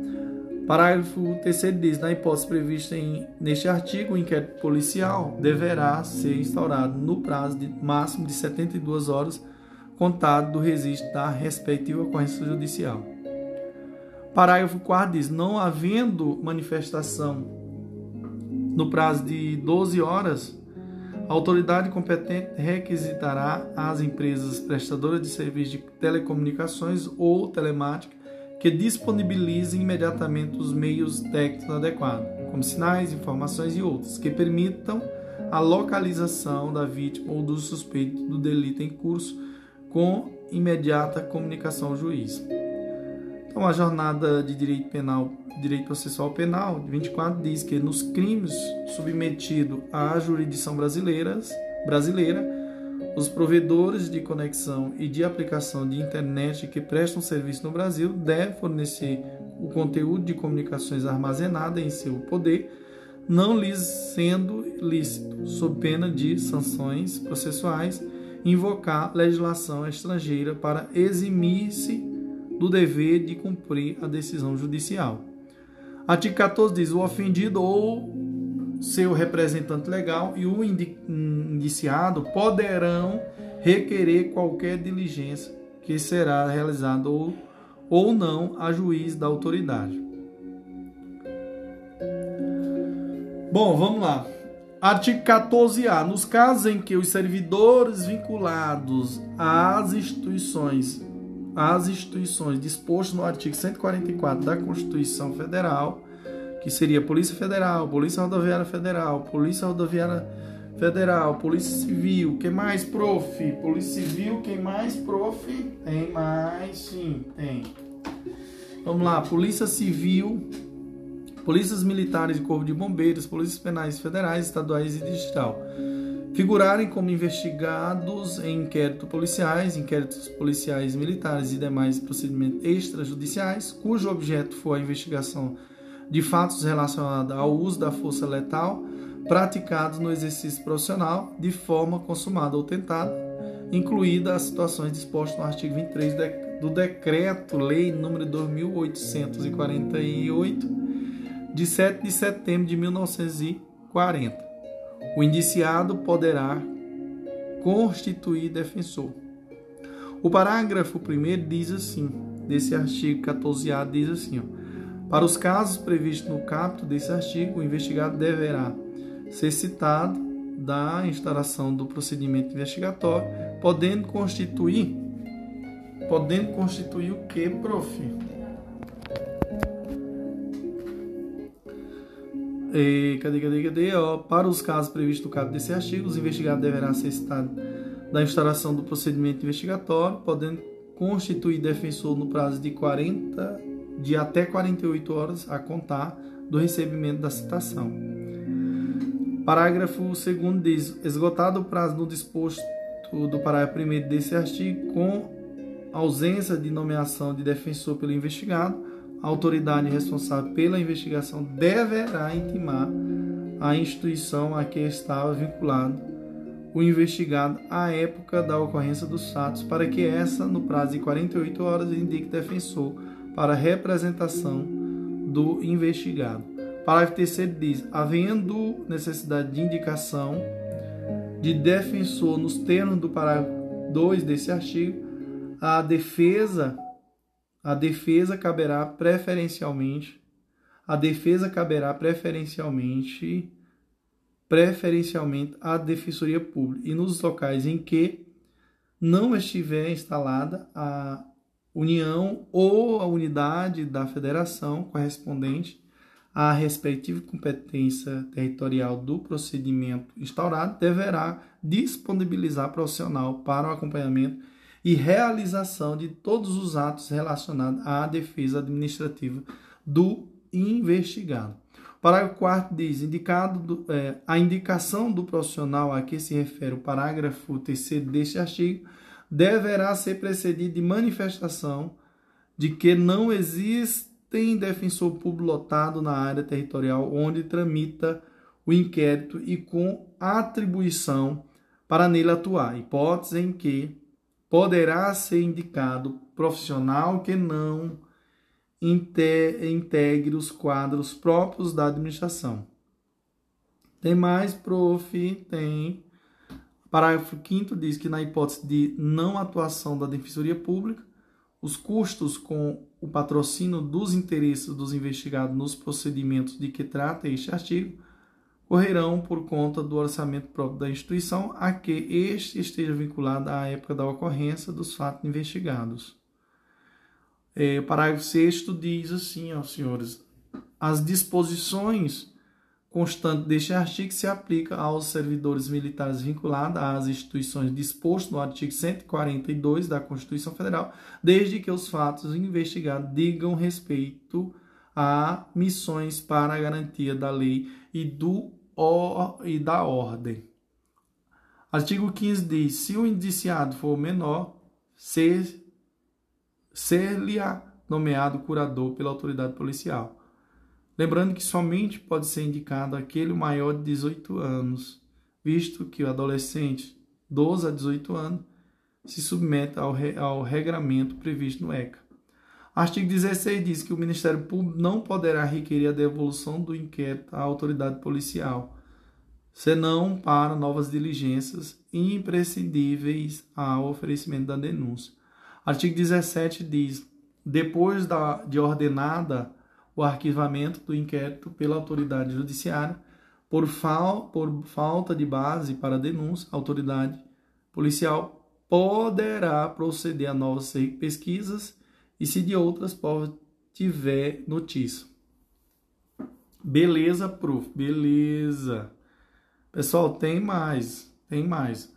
Parágrafo 3 diz: na hipótese prevista em, neste artigo, o inquérito policial deverá ser instaurado no prazo de máximo de 72 horas, contado do registro da respectiva ocorrência judicial. Parágrafo 4 diz: não havendo manifestação no prazo de 12 horas, A autoridade competente requisitará às empresas prestadoras de serviços de telecomunicações ou telemática que disponibilizem imediatamente os meios técnicos adequados, como sinais, informações e outros, que permitam a localização da vítima ou do suspeito do delito em curso com imediata comunicação ao juiz. Então, a jornada de direito penal, direito processual penal, de 24 diz que nos crimes submetidos à jurisdição brasileira, brasileira, os provedores de conexão e de aplicação de internet que prestam serviço no Brasil devem fornecer o conteúdo de comunicações armazenada em seu poder, não lhes sendo lícito, sob pena de sanções processuais, invocar legislação estrangeira para eximir-se do dever de cumprir a decisão judicial. Artigo 14 diz: o ofendido ou seu representante legal e o indiciado poderão requerer qualquer diligência que será realizada ou, ou não a juiz da autoridade. Bom, vamos lá. Artigo 14A. Nos casos em que os servidores vinculados às instituições às instituições dispostas no artigo 144 da Constituição Federal, que seria Polícia Federal, Polícia Rodoviária Federal, Polícia Rodoviária Federal, Polícia Civil, que mais, prof? Polícia Civil, quem mais, prof? Tem mais, sim, tem. Vamos lá, Polícia Civil, Polícias Militares e Corpo de Bombeiros, Polícias Penais Federais, Estaduais e Digital figurarem como investigados em inquéritos policiais, inquéritos policiais militares e demais procedimentos extrajudiciais, cujo objeto for a investigação de fatos relacionados ao uso da força letal praticados no exercício profissional de forma consumada ou tentada, incluídas as situações dispostas no artigo 23 do Decreto-Lei nº 2848, de 7 de setembro de 1940 o indiciado poderá constituir defensor. O parágrafo 1 diz assim, desse artigo 14A diz assim, ó, para os casos previstos no capítulo desse artigo, o investigado deverá ser citado da instalação do procedimento investigatório, podendo constituir podendo constituir o que, prof? E, cadê, cadê, cadê? Ó, para os casos previstos no capítulo desse artigo, os investigados deverão ser citados da instauração do procedimento investigatório, podendo constituir defensor no prazo de 40 de até 48 horas a contar do recebimento da citação. Parágrafo 2 diz: esgotado o prazo no disposto do parágrafo 1 desse artigo, com ausência de nomeação de defensor pelo investigado, a autoridade responsável pela investigação deverá intimar a instituição a que estava vinculado o investigado à época da ocorrência dos fatos, para que essa, no prazo de 48 horas, indique defensor para representação do investigado. Parágrafo 3 diz: havendo necessidade de indicação de defensor nos termos do parágrafo 2 desse artigo, a defesa a defesa caberá preferencialmente a defesa caberá preferencialmente preferencialmente à Defensoria Pública e nos locais em que não estiver instalada a União ou a unidade da federação correspondente à respectiva competência territorial do procedimento instaurado, deverá disponibilizar profissional para o acompanhamento e realização de todos os atos relacionados à defesa administrativa do investigado. Parágrafo 4 diz: indicado do, é, a indicação do profissional a que se refere o parágrafo 3 deste artigo deverá ser precedida de manifestação de que não existem defensor público lotado na área territorial onde tramita o inquérito e com atribuição para nele atuar, hipótese em que poderá ser indicado profissional que não integre os quadros próprios da administração. Tem mais, prof? Tem. Parágrafo 5 diz que, na hipótese de não atuação da Defensoria Pública, os custos com o patrocínio dos interesses dos investigados nos procedimentos de que trata este artigo correrão por conta do orçamento próprio da instituição a que este esteja vinculado à época da ocorrência dos fatos investigados. É, parágrafo 6 diz assim, ó, senhores, as disposições constantes deste artigo se aplicam aos servidores militares vinculados às instituições dispostas no artigo 142 da Constituição Federal, desde que os fatos investigados digam respeito a missões para a garantia da lei e, do, e da ordem. Artigo 15 diz: se o indiciado for menor, ser, ser-lhe-á nomeado curador pela autoridade policial. Lembrando que somente pode ser indicado aquele maior de 18 anos, visto que o adolescente 12 a 18 anos se submete ao, re, ao regramento previsto no ECA. Artigo 16 diz que o Ministério Público não poderá requerer a devolução do inquérito à autoridade policial, senão para novas diligências imprescindíveis ao oferecimento da denúncia. Artigo 17 diz: depois da, de ordenada o arquivamento do inquérito pela autoridade judiciária, por, fal, por falta de base para denúncia, a autoridade policial poderá proceder a novas pesquisas e se de outras provas tiver notícia. Beleza, prof. Beleza. Pessoal, tem mais. Tem mais.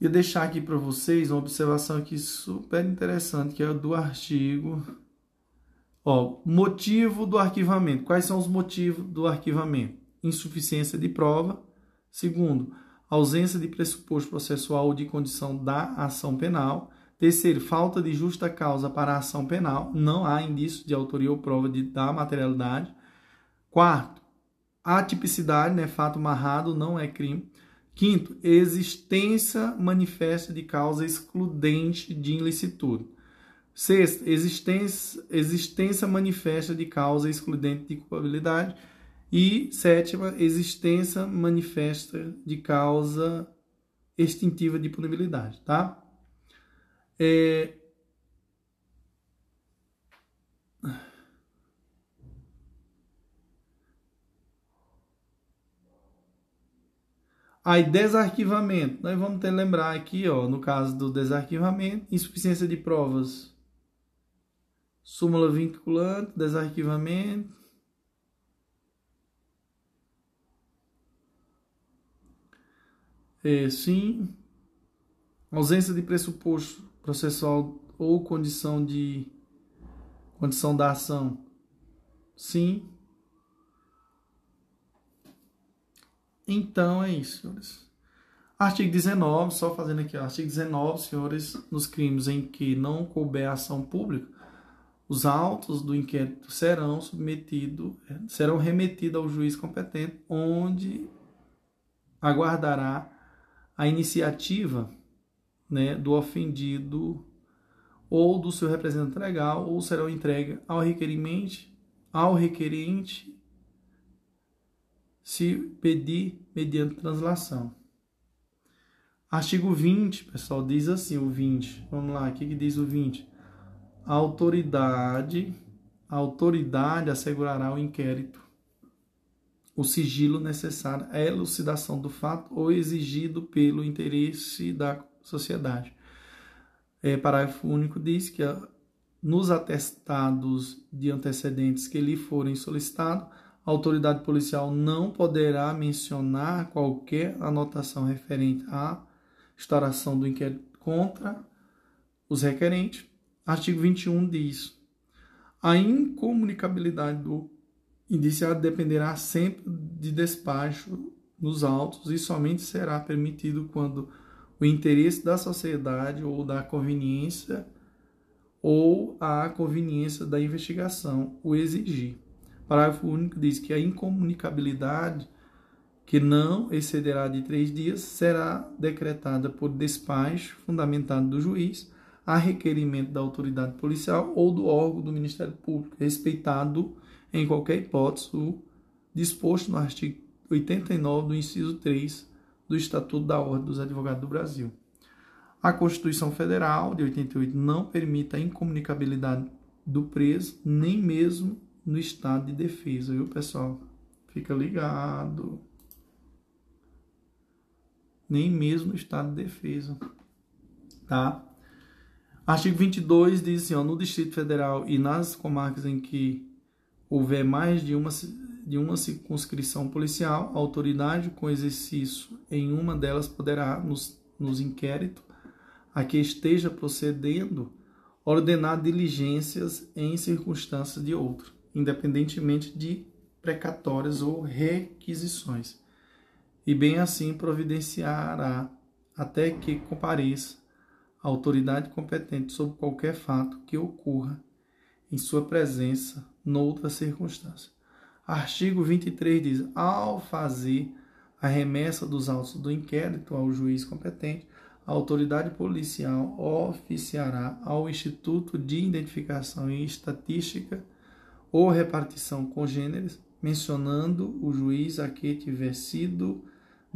E deixar aqui para vocês uma observação aqui super interessante, que é do artigo. Ó, motivo do arquivamento. Quais são os motivos do arquivamento? Insuficiência de prova. Segundo, ausência de pressuposto processual ou de condição da ação penal. Terceiro, falta de justa causa para a ação penal, não há indício de autoria ou prova de, da materialidade. Quarto, atipicidade, né, fato marrado, não é crime. Quinto, existência manifesta de causa excludente de ilicitude. Sexto, existência, existência manifesta de causa excludente de culpabilidade. E sétima, existência manifesta de causa extintiva de punibilidade, tá? É... Aí, desarquivamento. Nós vamos ter que lembrar aqui, ó, no caso do desarquivamento, insuficiência de provas, súmula vinculante, desarquivamento. É, sim. Ausência de pressuposto processual ou condição de condição da ação? Sim. Então é isso, senhores. Artigo 19, só fazendo aqui, artigo 19, senhores, nos crimes em que não couber ação pública, os autos do inquérito serão submetidos, serão remetidos ao juiz competente, onde aguardará a iniciativa né, do ofendido ou do seu representante legal, ou serão entregues ao requerimento, ao requerente se pedir mediante translação. Artigo 20, pessoal, diz assim o 20. Vamos lá, o que, que diz o 20? A autoridade, a autoridade assegurará o inquérito, o sigilo necessário à elucidação do fato ou exigido pelo interesse da sociedade. É, parágrafo único diz que nos atestados de antecedentes que lhe forem solicitados, a autoridade policial não poderá mencionar qualquer anotação referente à instauração do inquérito contra os requerentes. Artigo 21 diz: a incomunicabilidade do indiciado dependerá sempre de despacho nos autos e somente será permitido quando o interesse da sociedade ou da conveniência ou a conveniência da investigação o exigir. Parágrafo único diz que a incomunicabilidade, que não excederá de três dias, será decretada por despacho fundamentado do juiz a requerimento da autoridade policial ou do órgão do Ministério Público, respeitado em qualquer hipótese o disposto no artigo 89 do inciso 3 do Estatuto da Ordem dos Advogados do Brasil. A Constituição Federal de 88 não permite a incomunicabilidade do preso, nem mesmo no estado de defesa, viu, pessoal? Fica ligado. Nem mesmo no estado de defesa. Tá? Artigo 22 diz assim, ó, no Distrito Federal e nas comarcas em que houver mais de uma, de uma circunscrição policial, a autoridade com exercício em uma delas poderá, nos, nos inquéritos a que esteja procedendo, ordenar diligências em circunstâncias de outro, independentemente de precatórias ou requisições, e bem assim providenciará até que compareça autoridade competente sobre qualquer fato que ocorra em sua presença noutra circunstância. Artigo 23 diz: ao fazer a remessa dos autos do inquérito ao juiz competente, a autoridade policial oficiará ao Instituto de Identificação e Estatística ou repartição congêneres, mencionando o juiz a que tiver sido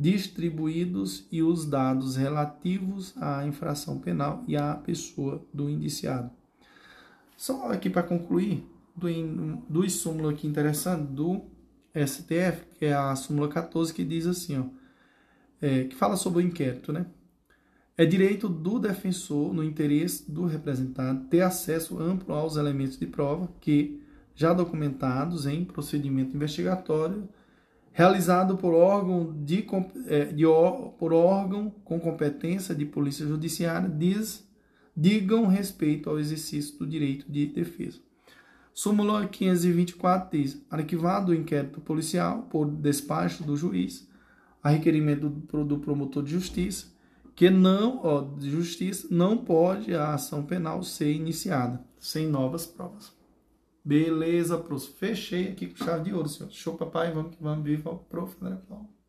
distribuídos e os dados relativos à infração penal e à pessoa do indiciado. Só aqui para concluir, do, do aqui interessante do STF, que é a súmula 14, que diz assim, ó, é, que fala sobre o inquérito, né? É direito do defensor, no interesse do representado, ter acesso amplo aos elementos de prova que, já documentados em procedimento investigatório, realizado por órgão, de, é, de, por órgão com competência de polícia judiciária, diz, digam respeito ao exercício do direito de defesa. Súmula 524 diz: arquivado o inquérito policial por despacho do juiz, a requerimento do, do promotor de justiça, que não, ó, de justiça, não pode a ação penal ser iniciada sem novas provas. Beleza, prof. Fechei aqui com chave de ouro, senhor. Show, papai. Vamos que vamos. Viva o prof. André Paulo.